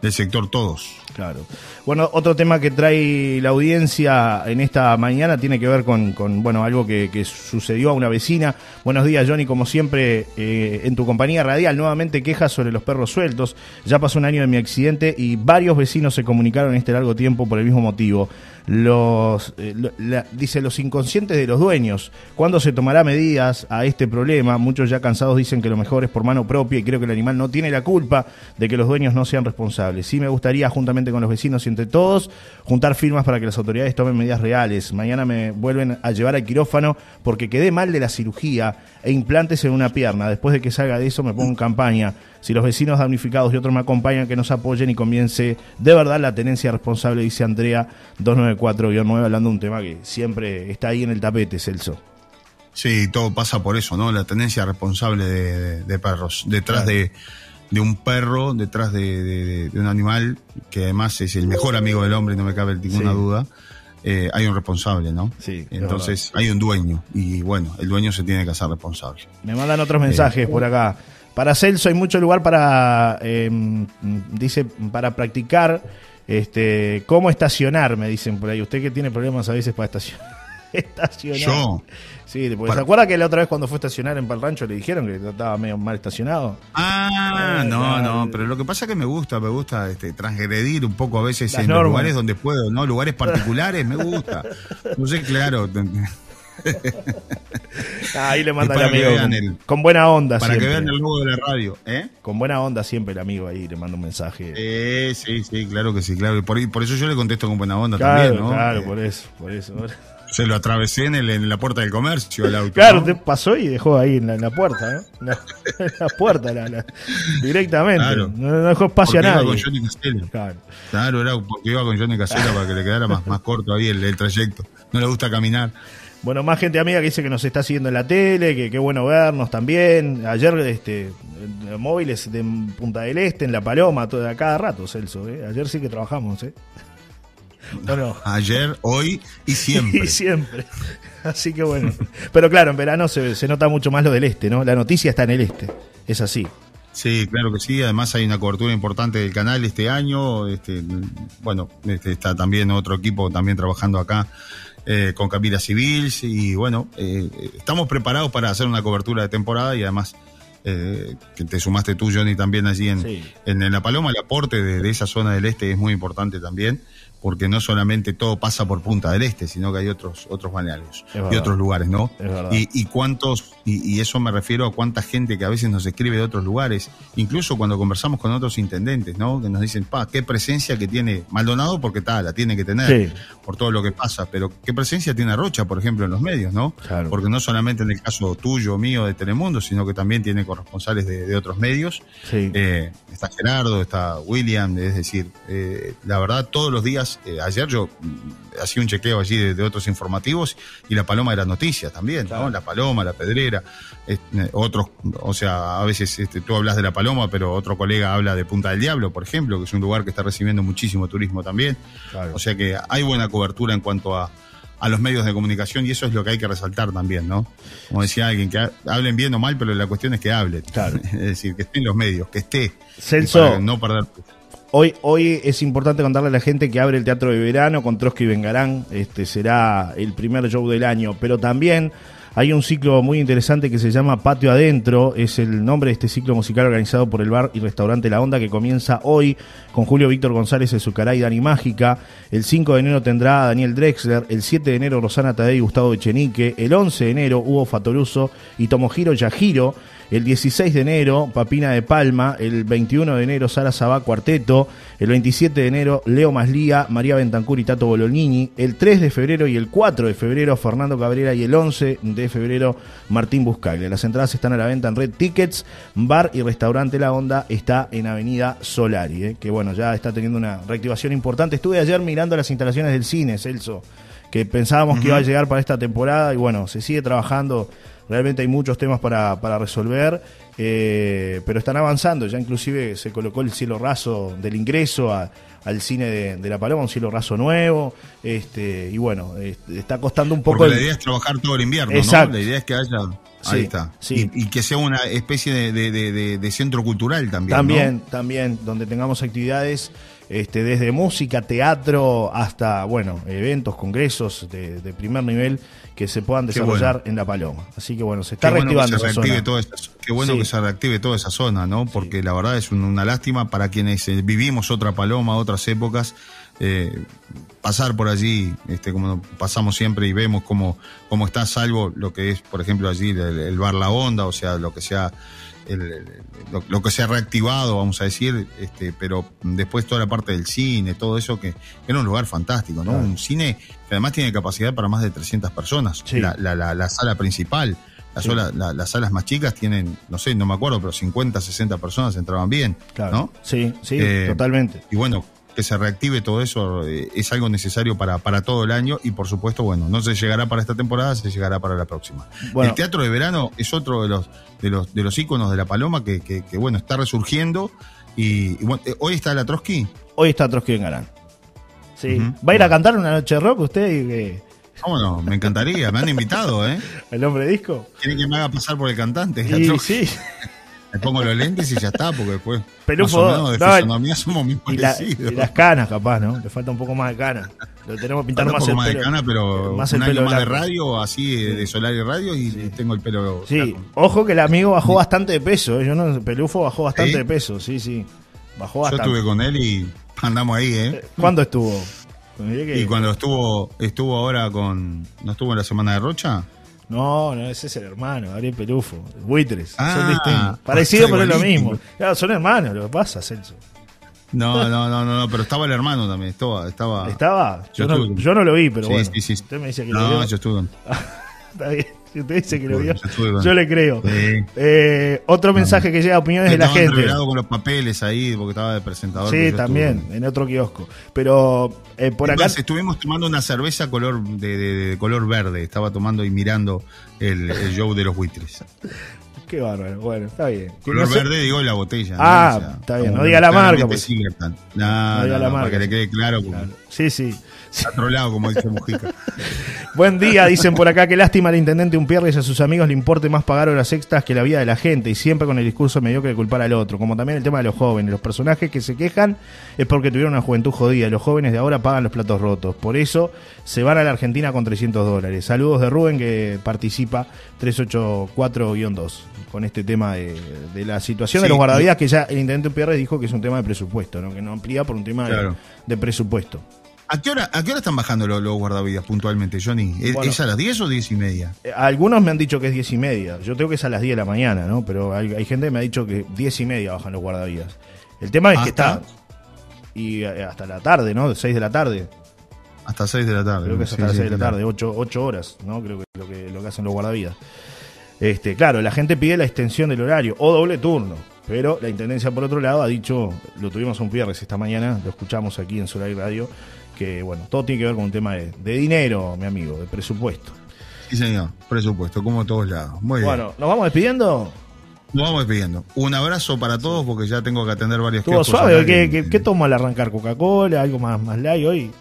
Speaker 2: del sector todos.
Speaker 1: Claro. Bueno, otro tema que trae la audiencia en esta mañana tiene que ver con, bueno, algo que, sucedió a una vecina. Buenos días, Johnny, como siempre, eh, en tu compañía radial, nuevamente quejas sobre los perros sueltos. Ya pasó un año de mi accidente y varios vecinos se comunicaron en este largo tiempo por el mismo motivo los eh, dice los inconscientes de los dueños. ¿Cuándo se tomará medidas a este problema? Muchos ya cansados dicen que lo mejor es por mano propia y creo que el animal no tiene la culpa de que los dueños no sean responsables. Sí me gustaría, juntamente con los vecinos y entre todos, juntar firmas para que las autoridades tomen medidas reales. Mañana me vuelven a llevar al quirófano porque quedé mal de la cirugía e implantes en una pierna. Después de que salga de eso me pongo en campaña si los vecinos damnificados y otros me acompañan, que nos apoyen y comience de verdad la tenencia responsable, dice Andrea 294-9, hablando de un tema que siempre está ahí en el tapete, Celso.
Speaker 2: Sí, todo pasa por eso, ¿no? La tenencia responsable de, perros. Detrás de, un perro, detrás de, un animal, que además es el mejor amigo del hombre, no me cabe ninguna duda, eh, hay un responsable, ¿no?
Speaker 1: Sí.
Speaker 2: Entonces hay un dueño y bueno, el dueño se tiene que hacer responsable.
Speaker 1: Me mandan otros mensajes por acá. Para Celso hay mucho lugar para, eh, dice, para practicar este, cómo estacionar, me dicen por ahí. Usted que tiene problemas a veces para estacionar. Estacionar.
Speaker 2: Yo.
Speaker 1: Sí, porque ¿se acuerda que la otra vez cuando fue a estacionar en Palrancho le dijeron que estaba medio mal estacionado?
Speaker 2: Ah, no, no, pero lo que pasa es que me gusta, me gusta este, transgredir un poco a veces en los lugares donde puedo, ¿no? Lugares particulares, me gusta. No sé, claro.
Speaker 1: Ahí le manda el amigo. Con, buena onda
Speaker 2: Para que vean el logo de la radio. ¿eh?
Speaker 1: Con buena onda siempre el amigo ahí le manda un mensaje.
Speaker 2: Eh, sí, sí, claro que sí, claro. Por, por eso yo le contesto con buena onda también, ¿no?
Speaker 1: Claro, por eso, por eso.
Speaker 2: Se lo atravesé en, el, en la puerta del comercio el auto.
Speaker 1: Claro, te pasó y dejó ahí en la, puerta, ¿no? La, la puerta, la, directamente. No, dejó espacio a nadie. Iba con Johnny
Speaker 2: Casella. Claro. claro, era porque iba con Johnny Casella para que le quedara más, más corto ahí el, el trayecto. No le gusta caminar.
Speaker 1: Bueno, más gente amiga que dice que nos está siguiendo en la tele, que qué bueno vernos también. Ayer, este, móviles de Punta del Este, en La Paloma, todo, a cada rato, Celso. ¿eh? Ayer sí que trabajamos, ¿eh?
Speaker 2: Bueno. Ayer, hoy y siempre.
Speaker 1: y siempre. Así que bueno. Pero claro, en verano se, se nota mucho más lo del este, ¿no? La noticia está en el este. Es así.
Speaker 2: Sí, claro que sí. Además hay una cobertura importante del canal este año. Este, bueno, este, está también otro equipo también trabajando acá eh, con Camila Civil y bueno, eh, estamos preparados para hacer una cobertura de temporada y además eh, que te sumaste tú, Johnny, también allí en, en, La Paloma. El aporte de, esa zona del este es muy importante también, porque no solamente todo pasa por Punta del Este, sino que hay otros, otros balnearios y otros lugares, ¿no? Y, y, cuántos, y, eso me refiero a cuánta gente que a veces nos escribe de otros lugares, incluso cuando conversamos con otros intendentes, ¿no? Que nos dicen, pa, qué presencia que tiene Maldonado, porque tal, la tiene que tener por todo lo que pasa, pero qué presencia tiene Rocha, por ejemplo, en los medios, ¿no? Porque no solamente en el caso tuyo, mío, de Telemundo, sino que también tiene corresponsales de, otros medios. Eh, está Gerardo, está William, es decir, eh, la verdad, todos los días, eh, ayer yo mm, hacía un chequeo allí de, otros informativos y la Paloma era noticia también, ¿no? La Paloma, la Pedrera, otros, o sea, a veces este, tú hablas de la Paloma, pero otro colega habla de Punta del Diablo, por ejemplo, que es un lugar que está recibiendo muchísimo turismo también. O sea que hay buena cobertura en cuanto a, a los medios de comunicación y eso es lo que hay que resaltar también, ¿no? Como decía alguien, que hablen bien o mal, pero la cuestión es que hablen. Claro. Es decir, que estén los medios, que esté.
Speaker 1: Celso. no perder. Hoy, hoy es importante contarle a la gente que abre el Teatro de Verano con Trotsky y Vengarán. Este será el primer show del año, pero también hay un ciclo muy interesante que se llama Patio Adentro, es el nombre de este ciclo musical organizado por el bar y restaurante La Onda que comienza hoy con Julio Víctor González en su caray Dani Mágica. El 5 de enero tendrá a Daniel Drexler, el 7 de enero Rosana Tadei y Gustavo Echenique, el 11 de enero Hugo Fatoruso y Tomohiro Yajiro. El 16 de enero, Papina de Palma. El 21 de enero, Sara Sabá Cuarteto. El 27 de enero, Leo Maslía, María Bentancur y Tato Bolognini. El 3 de febrero y el 4 de febrero, Fernando Cabrera. Y el 11 de febrero, Martín Buscaglia. Las entradas están a la venta en Red Tickets. Bar y restaurante La Onda está en Avenida Solari, ¿eh? que bueno, ya está teniendo una reactivación importante. Estuve ayer mirando las instalaciones del cine, Celso, que pensábamos que iba a llegar para esta temporada y bueno, se sigue trabajando Realmente hay muchos temas para, para resolver, eh, pero están avanzando. Ya inclusive se colocó el cielo raso del ingreso al cine de, La Paloma, un cielo raso nuevo. Este, y bueno, está costando un poco.
Speaker 2: Porque la idea es trabajar todo el invierno, ¿no? La idea es que haya. Ahí está. Y, que sea una especie de, centro cultural también.
Speaker 1: También, también, donde tengamos actividades este, desde música, teatro, hasta, bueno, eventos, congresos de, primer nivel que se puedan desarrollar en La Paloma. Así que, bueno, se está reactivando esa zona.
Speaker 2: qué bueno que se reactive toda esa zona, ¿no? Porque la verdad es una lástima para quienes eh, vivimos otra Paloma, otras épocas. Eh, pasar por allí, este, como pasamos siempre y vemos cómo, cómo está salvo lo que es, por ejemplo, allí el, el bar La Onda, o sea, lo que sea lo, que se ha reactivado, vamos a decir, este, pero después toda la parte del cine, todo eso que era un lugar fantástico, ¿no? Un cine que además tiene capacidad para más de 300 personas. La, sala principal. las salas más chicas tienen, no sé, no me acuerdo, pero 50, 60 personas entraban bien, ¿no?
Speaker 1: Sí, sí, eh, totalmente.
Speaker 2: Y bueno, que se reactive todo eso eh, es algo necesario para, para todo el año y por supuesto, bueno, no se llegará para esta temporada, se llegará para la próxima. El teatro de verano es otro de los de los de los íconos de la Paloma que, que, bueno, está resurgiendo y, bueno, eh, hoy está la Trotsky.
Speaker 1: Hoy está Trotsky en Galán. Sí. ¿Va a ir a cantar una noche de rock usted? Y
Speaker 2: ¿Cómo no? Me encantaría, me han invitado, ¿eh?
Speaker 1: ¿El hombre disco?
Speaker 2: Tiene que me haga pasar por el cantante.
Speaker 1: Sí, sí.
Speaker 2: Me pongo los lentes y ya está, porque después.
Speaker 1: Pelufo,
Speaker 2: de fisonomía somos muy parecidos.
Speaker 1: Y, las canas, capaz, ¿no? Le falta un poco más de canas. Lo tenemos pintar más
Speaker 2: un
Speaker 1: poco
Speaker 2: más de cana, pero más un año más de radio, así de solar y radio, y tengo el pelo.
Speaker 1: Sí, ojo que el amigo bajó bastante de peso. ¿eh? Yo no, Pelufo bajó bastante de peso, sí, sí. Bajó bastante.
Speaker 2: Yo estuve con él y andamos ahí, ¿eh?
Speaker 1: ¿Cuándo estuvo?
Speaker 2: Y cuando estuvo, estuvo ahora con. ¿No estuvo en la semana de Rocha?
Speaker 1: No, no, ese es el hermano, Ariel Pelufo. Buitres. son ah, distintos. Parecido, pero es lo mismo. Claro, son hermanos, lo que pasa, Celso.
Speaker 2: No, no, no, no, pero estaba el hermano también. Estaba. ¿Estaba?
Speaker 1: ¿Estaba? Yo, no, yo no, lo vi, pero bueno. Sí, sí. Usted me
Speaker 2: dice que no, lo vio. yo estuve.
Speaker 1: Está bien. Si usted dice que lo vio, yo le creo. Eh, otro mensaje que llega a opiniones de la gente.
Speaker 2: con los papeles ahí porque estaba de presentador.
Speaker 1: Sí, también, en otro kiosco. Pero eh, por acá.
Speaker 2: estuvimos tomando una cerveza color de, color verde. Estaba tomando y mirando el, show de los buitres.
Speaker 1: Qué bárbaro. Bueno, está bien.
Speaker 2: Color verde, digo, la botella.
Speaker 1: Ah, está bien. No diga la marca. Pues.
Speaker 2: no, no, diga la marca. Para que le quede claro.
Speaker 1: Sí, sí.
Speaker 2: Otro como dice Mujica.
Speaker 1: Buen día, dicen por acá. Qué lástima al intendente un y a sus amigos le importe más pagar horas extras que la vida de la gente. Y siempre con el discurso mediocre de culpar al otro. Como también el tema de los jóvenes. Los personajes que se quejan es porque tuvieron una juventud jodida. Los jóvenes de ahora pagan los platos rotos. Por eso se van a la Argentina con 300 dólares. Saludos de Rubén que participa 384-2. con este tema de, la situación de los guardavidas, que ya el intendente Pierre dijo que es un tema de presupuesto, ¿no? que no amplía por un tema de, presupuesto.
Speaker 2: ¿A qué, hora, ¿A qué hora están bajando los, guardavidas puntualmente, Johnny? ¿Es, a las 10 o 10 y media?
Speaker 1: Eh, algunos me han dicho que es 10 y media. Yo tengo que es a las 10 de la mañana, ¿no? Pero hay, gente que me ha dicho que 10 y media bajan los guardavidas. El tema es que está. Y eh, hasta la tarde, ¿no? 6 de la tarde.
Speaker 2: Hasta 6 de la tarde.
Speaker 1: Creo que es hasta las 6 de la tarde, 8, 8 horas, ¿no? Creo que es lo que, lo que hacen los guardavidas. Este, claro, la gente pide la extensión del horario o doble turno, pero la intendencia por otro lado ha dicho, lo tuvimos un viernes esta mañana, lo escuchamos aquí en Solar Radio, que bueno, todo tiene que ver con un tema de, dinero, mi amigo, de presupuesto.
Speaker 2: Sí, señor, presupuesto, como todos lados. Muy
Speaker 1: bien. Bueno, ¿nos vamos despidiendo?
Speaker 2: Nos vamos despidiendo. Un abrazo para todos porque ya tengo que atender varios
Speaker 1: ¿Estuvo suave? ¿Qué, qué, qué toma al arrancar? ¿Coca-Cola? ¿Algo más, más light hoy?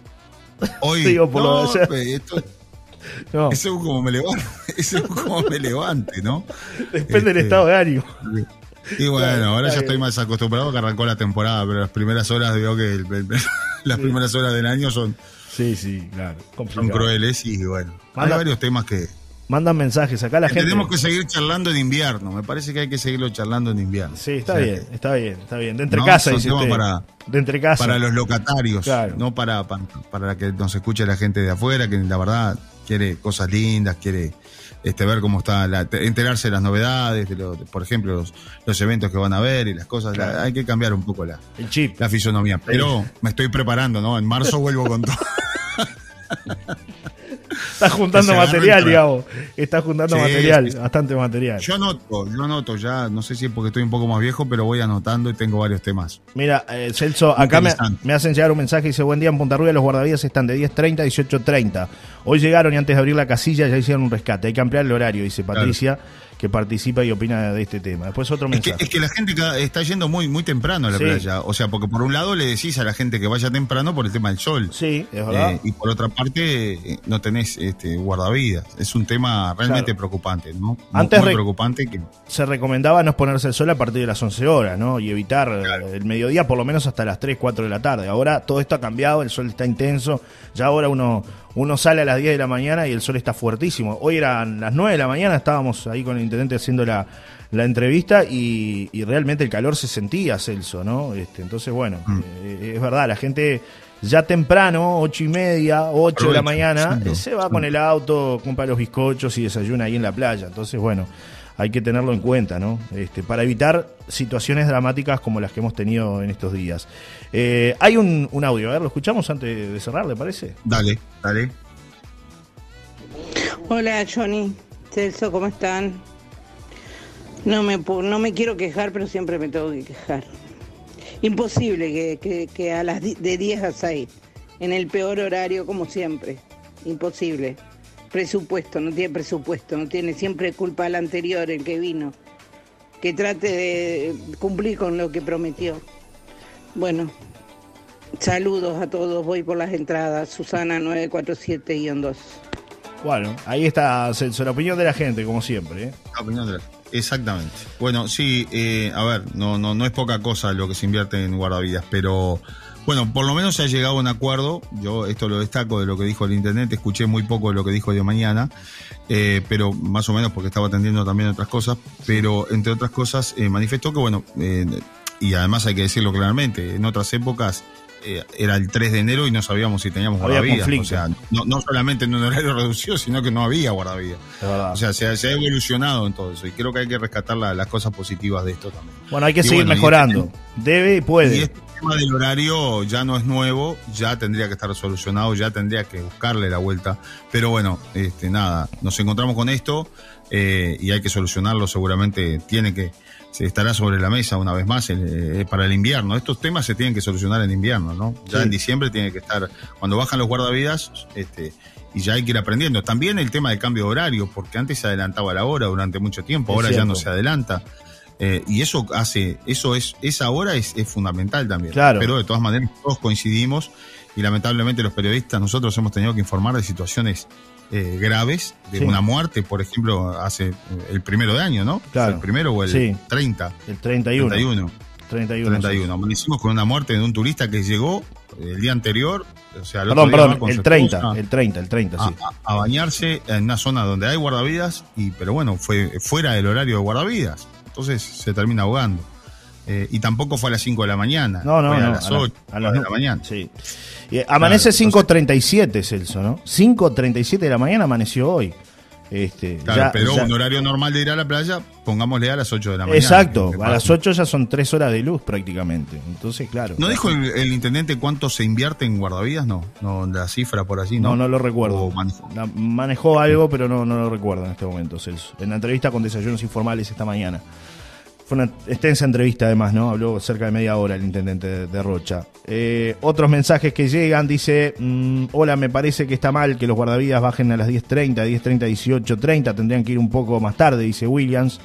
Speaker 2: Hoy, por no, lo esto, no. Eso es como me levante, eso es como me levante, ¿no?
Speaker 1: Depende del este, estado de ánimo.
Speaker 2: Y bueno, ahora ya estoy más acostumbrado que arrancó la temporada, pero las primeras horas veo que las primeras horas del año son
Speaker 1: Sí, sí, claro.
Speaker 2: Son crueles y bueno, hay varios temas que
Speaker 1: mandan mensajes acá la gente.
Speaker 2: Tenemos que seguir charlando en invierno. Me parece que hay que seguirlo charlando en invierno.
Speaker 1: Sí, está bien, está bien, está bien. De entre casa, dice
Speaker 2: Para, de entre casa. Para los locatarios, no para, para, que nos escuche la gente de afuera, que la verdad quiere cosas lindas, quiere este, ver cómo está, la, enterarse de las novedades, de, por ejemplo, los, eventos que van a ver y las cosas. hay que cambiar un poco la,
Speaker 1: El chip.
Speaker 2: la fisonomía. Pero me estoy preparando, ¿no? En marzo vuelvo con todo.
Speaker 1: Estás juntando material, digamos. Estás juntando material, bastante material.
Speaker 2: Yo anoto, yo anoto ya, no sé si es porque estoy un poco más viejo, pero voy anotando y tengo varios temas.
Speaker 1: Mira, eh, Celso, acá me, hacen llegar un mensaje y dice, buen día en Punta Rubia, los guardavías están de 10.30 a 18.30. Hoy llegaron y antes de abrir la casilla ya hicieron un rescate. Hay que ampliar el horario, dice Patricia que participa y opina de este tema. Después otro mensaje.
Speaker 2: Es que, la gente está yendo muy, muy temprano a la playa. O sea, porque por un lado le decís a la gente que vaya temprano por el tema del sol.
Speaker 1: Sí, es verdad.
Speaker 2: Eh, y por otra parte, eh, no tenés este, guardavidas. Es un tema realmente preocupante, ¿no?
Speaker 1: Antes
Speaker 2: muy preocupante que...
Speaker 1: se recomendaba no exponerse el sol a partir de las 11 horas, ¿no? Y evitar el mediodía por lo menos hasta las 3, 4 de la tarde. Ahora todo esto ha cambiado, el sol está intenso. Ya ahora uno uno sale a las 10 de la mañana y el sol está fuertísimo. Hoy eran las 9 de la mañana, estábamos ahí con el intendente haciendo la, entrevista y, realmente el calor se sentía, Celso, ¿no? Este, entonces, bueno, mm. eh, es verdad, la gente ya temprano, ocho y media, 8 de la mañana, se va con el auto, compra los bizcochos y desayuna ahí en la playa. Entonces, bueno, hay que tenerlo en cuenta, ¿no? Este, para evitar situaciones dramáticas como las que hemos tenido en estos días. Eh, hay un, audio, a ver, lo escuchamos antes de cerrar, ¿le parece?
Speaker 2: Dale, dale.
Speaker 3: Hola, Johnny, Celso, ¿cómo están? No me, no me quiero quejar, pero siempre me tengo que quejar. Imposible que, que a las de 10 a 6, en el peor horario como siempre. Imposible presupuesto, no tiene presupuesto, no tiene siempre culpa al anterior, el que vino. Que trate de cumplir con lo que prometió. Bueno, saludos a todos, voy por las entradas, Susana 947-2.
Speaker 1: Bueno, ahí está la opinión de la gente, como siempre. ¿eh? La opinión
Speaker 2: de la Exactamente. Bueno, sí, eh, a ver, no, no, no es poca cosa lo que se invierte en guardavidas, pero bueno, por lo menos se ha llegado a un acuerdo. Yo esto lo destaco de lo que dijo el intendente. Escuché muy poco de lo que dijo de mañana, eh, pero más o menos porque estaba atendiendo también otras cosas. Pero entre otras cosas eh, manifestó que, bueno, eh, y además hay que decirlo claramente, en otras épocas era el 3 de enero y no sabíamos si teníamos guardavidas. O sea, no, solamente en un horario reducido, sino que no había guardavidas. O sea, se ha, evolucionado en todo eso y creo que hay que rescatar las cosas positivas de esto también.
Speaker 1: Bueno, hay que seguir mejorando. Debe y puede
Speaker 2: tema del horario ya no es nuevo, ya tendría que estar solucionado, ya tendría que buscarle la vuelta. Pero bueno, este, nada, nos encontramos con esto eh, y hay que solucionarlo. Seguramente tiene que, se estará sobre la mesa una vez más eh, para el invierno. Estos temas se tienen que solucionar en invierno, ¿no? Ya en diciembre tiene que estar, cuando bajan los guardavidas, este, y ya hay que ir aprendiendo. También el tema del cambio de horario, porque antes se adelantaba la hora durante mucho tiempo, ahora ya no se adelanta. Eh, y eso hace, eso es, esa hora es, fundamental también.
Speaker 1: Claro.
Speaker 2: Pero de todas maneras todos coincidimos y lamentablemente los periodistas nosotros hemos tenido que informar de situaciones eh, graves, de una muerte, por ejemplo, hace eh, el primero de año, ¿no?
Speaker 1: Claro.
Speaker 2: El primero o el 30.
Speaker 1: El 31. 31.
Speaker 2: 31. 31. Amanecimos con una muerte de un turista que llegó el día anterior, o sea,
Speaker 1: el perdón, perdón, el 30, el 30, el 30, sí.
Speaker 2: A, bañarse en una zona donde hay guardavidas, y, pero bueno, fue fuera del horario de guardavidas. Entonces se termina ahogando. Eh, y tampoco fue a las 5 de la mañana.
Speaker 1: No, no,
Speaker 2: fue
Speaker 1: a
Speaker 2: las 8
Speaker 1: a las, de la mañana. Sí. amanece 5.37, Celso, ¿no? 5.37 de la mañana amaneció hoy. Este,
Speaker 2: claro, pero un horario normal de ir a la playa, pongámosle a las 8 de la mañana.
Speaker 1: Exacto, a las 8 ya son 3 horas de luz prácticamente. Entonces, claro.
Speaker 2: ¿No dijo el, intendente cuánto se invierte en guardavías? No, no la cifra por allí, ¿no?
Speaker 1: No, no lo recuerdo. Manejó? algo, pero no, no lo recuerdo en este momento, Celso. En la entrevista con Desayunos Informales esta mañana. Fue una extensa entrevista además, ¿no? Habló cerca de media hora el intendente de, Rocha. Eh, otros mensajes que llegan, dice, mm, hola, me parece que está mal que los guardavidas bajen a las 10.30, 10.30, 18.30, tendrían que ir un poco más tarde, dice Williams.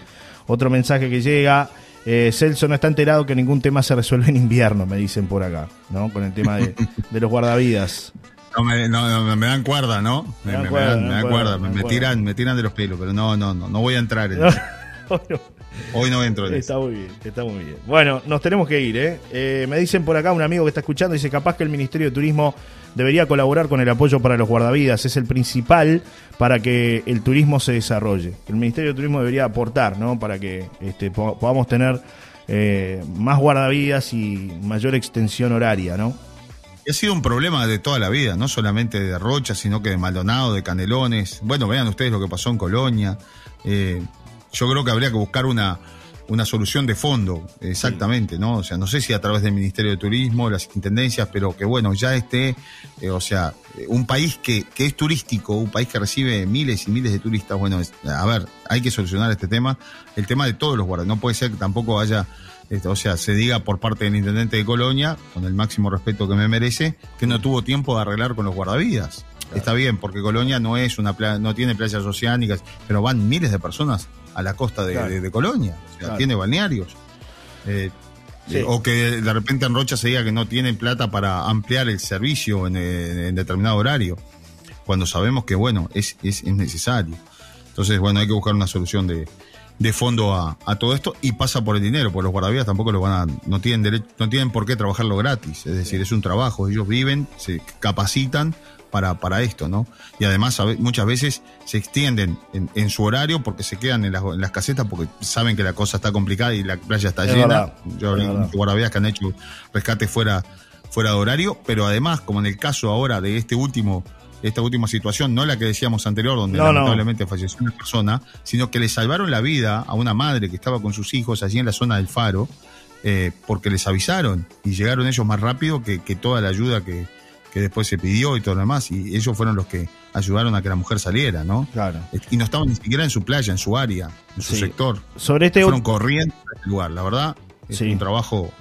Speaker 1: Otro mensaje que llega, eh, Celso no está enterado que ningún tema se resuelve en invierno, me dicen por acá, ¿no? Con el tema de, los guardavidas.
Speaker 2: No me, dan cuerda, ¿no? Me, dan cuerda, me, tiran, me tiran de los pelos, pero no, no, no, no voy a entrar en eso. Hoy no entro en
Speaker 1: Está muy bien, está muy bien. Bueno, nos tenemos que ir, ¿eh? ¿eh? Me dicen por acá un amigo que está escuchando, dice, capaz que el Ministerio de Turismo debería colaborar con el apoyo para los guardavidas, es el principal para que el turismo se desarrolle. El Ministerio de Turismo debería aportar, ¿no? Para que este, podamos tener eh, más guardavidas y mayor extensión horaria, ¿no?
Speaker 2: ha sido un problema de toda la vida, no solamente de Rocha, sino que de Maldonado, de Canelones. Bueno, vean ustedes lo que pasó en Colonia. Eh, yo creo que habría que buscar una, una solución de fondo, exactamente, ¿no? O sea, no sé si a través del Ministerio de Turismo, las intendencias, pero que bueno, ya esté, eh, o sea, un país que, que, es turístico, un país que recibe miles y miles de turistas, bueno, a ver, hay que solucionar este tema, el tema de todos los guardias, no puede ser que tampoco haya, este, o sea, se diga por parte del intendente de Colonia, con el máximo respeto que me merece, que no tuvo tiempo de arreglar con los guardavidas. Está bien, porque Colonia no es una no tiene playas oceánicas, pero van miles de personas a la costa de, Colonia. O sea, tiene balnearios. Eh, eh, o que de repente en Rocha se diga que no tienen plata para ampliar el servicio en, determinado horario, cuando sabemos que, bueno, es, es, necesario. Entonces, bueno, hay que buscar una solución de, de fondo a, a, todo esto y pasa por el dinero, porque los guardavías tampoco lo van a, no tienen derecho, no tienen por qué trabajarlo gratis, es decir, es un trabajo, ellos viven, se capacitan para, para esto, ¿no? Y además muchas veces se extienden en, su horario porque se quedan en las, casetas porque saben que la cosa está complicada y la playa está llena. Yo guardavías que han hecho rescate fuera, fuera de horario, pero además, como en el caso ahora de este último esta última situación, no la que decíamos anterior, donde lamentablemente falleció una persona, sino que le salvaron la vida a una madre que estaba con sus hijos allí en la zona del faro, eh, porque les avisaron y llegaron ellos más rápido que toda la ayuda que, que después se pidió y todo lo demás, y ellos fueron los que ayudaron a que la mujer saliera, ¿no?
Speaker 1: Claro.
Speaker 2: Y no estaban ni siquiera en su playa, en su área, en su sector.
Speaker 1: Sobre este
Speaker 2: fueron corriendo al lugar, la verdad, es un trabajo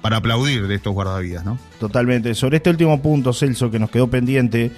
Speaker 2: para aplaudir de estos guardavidas, ¿no?
Speaker 1: Totalmente. Sobre este último punto, Celso, que nos quedó pendiente,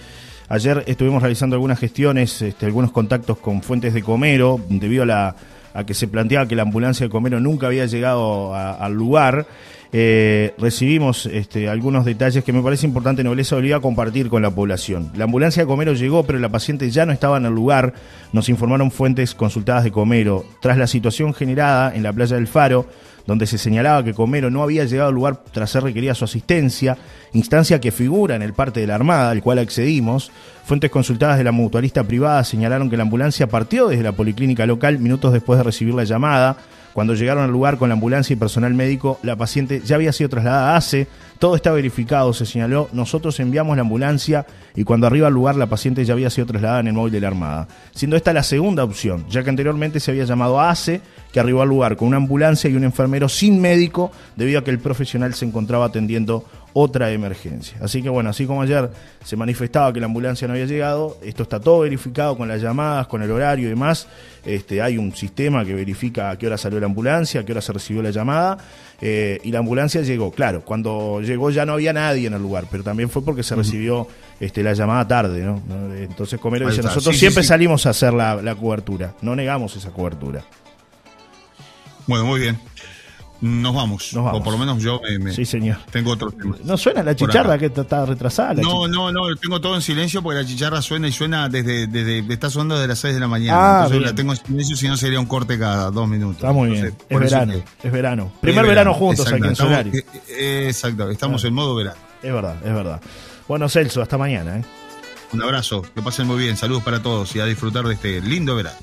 Speaker 1: ayer estuvimos realizando algunas gestiones, este, algunos contactos con fuentes de Comero, debido a la a que se planteaba que la ambulancia de Comero nunca había llegado al lugar eh, recibimos este, algunos detalles que me parece importante Nobleza Oliva compartir con la población. La ambulancia de Comero llegó, pero la paciente ya no estaba en el lugar, nos informaron fuentes consultadas de Comero. Tras la situación generada en la playa del Faro, donde se señalaba que Comero no había llegado al lugar tras ser requerida su asistencia, instancia que figura en el parte de la Armada, al cual accedimos. Fuentes consultadas de la mutualista privada señalaron que la ambulancia partió desde la policlínica local minutos después de recibir la llamada. Cuando llegaron al lugar con la ambulancia y personal médico, la paciente ya había sido trasladada a ACE. Todo está verificado, se señaló. Nosotros enviamos la ambulancia y cuando arriba al lugar la paciente ya había sido trasladada en el móvil de la Armada. Siendo esta la segunda opción, ya que anteriormente se había llamado a ACE, que arribó al lugar con una ambulancia y un enfermero sin médico, debido a que el profesional se encontraba atendiendo otra emergencia. Así que bueno, así como ayer se manifestaba que la ambulancia no había llegado, esto está todo verificado con las llamadas, con el horario y demás. Este, hay un sistema que verifica a qué hora salió la ambulancia, a qué hora se recibió la llamada, eh, y la ambulancia llegó. Claro, cuando llegó ya no había nadie en el lugar, pero también fue porque se recibió este, la llamada tarde, ¿no? Entonces Comero dice, nosotros siempre salimos a hacer la, la cobertura, no negamos esa cobertura.
Speaker 2: Bueno, muy bien. Nos vamos.
Speaker 1: Nos vamos.
Speaker 2: O por lo menos yo me,
Speaker 1: Sí, señor.
Speaker 2: tengo otros temas.
Speaker 1: ¿No suena la chicharra que está- retrasada?
Speaker 2: No, no, no, tengo todo en silencio porque la chicharra suena y suena desde, desde está sonando desde las 6 de la mañana.
Speaker 1: Ah,
Speaker 2: Entonces
Speaker 1: bien.
Speaker 2: la tengo en silencio, si no sería un corte cada dos minutos.
Speaker 1: Está muy bien. Es verano. Es verano. Primer verano juntos
Speaker 2: exacto,
Speaker 1: aquí en Solari.
Speaker 2: eh, Exacto, estamos en modo verano.
Speaker 1: Es verdad, es verdad. Bueno, Celso, hasta mañana. ¿eh?
Speaker 2: Un abrazo, que pasen muy bien, saludos para todos y a disfrutar de este lindo verano.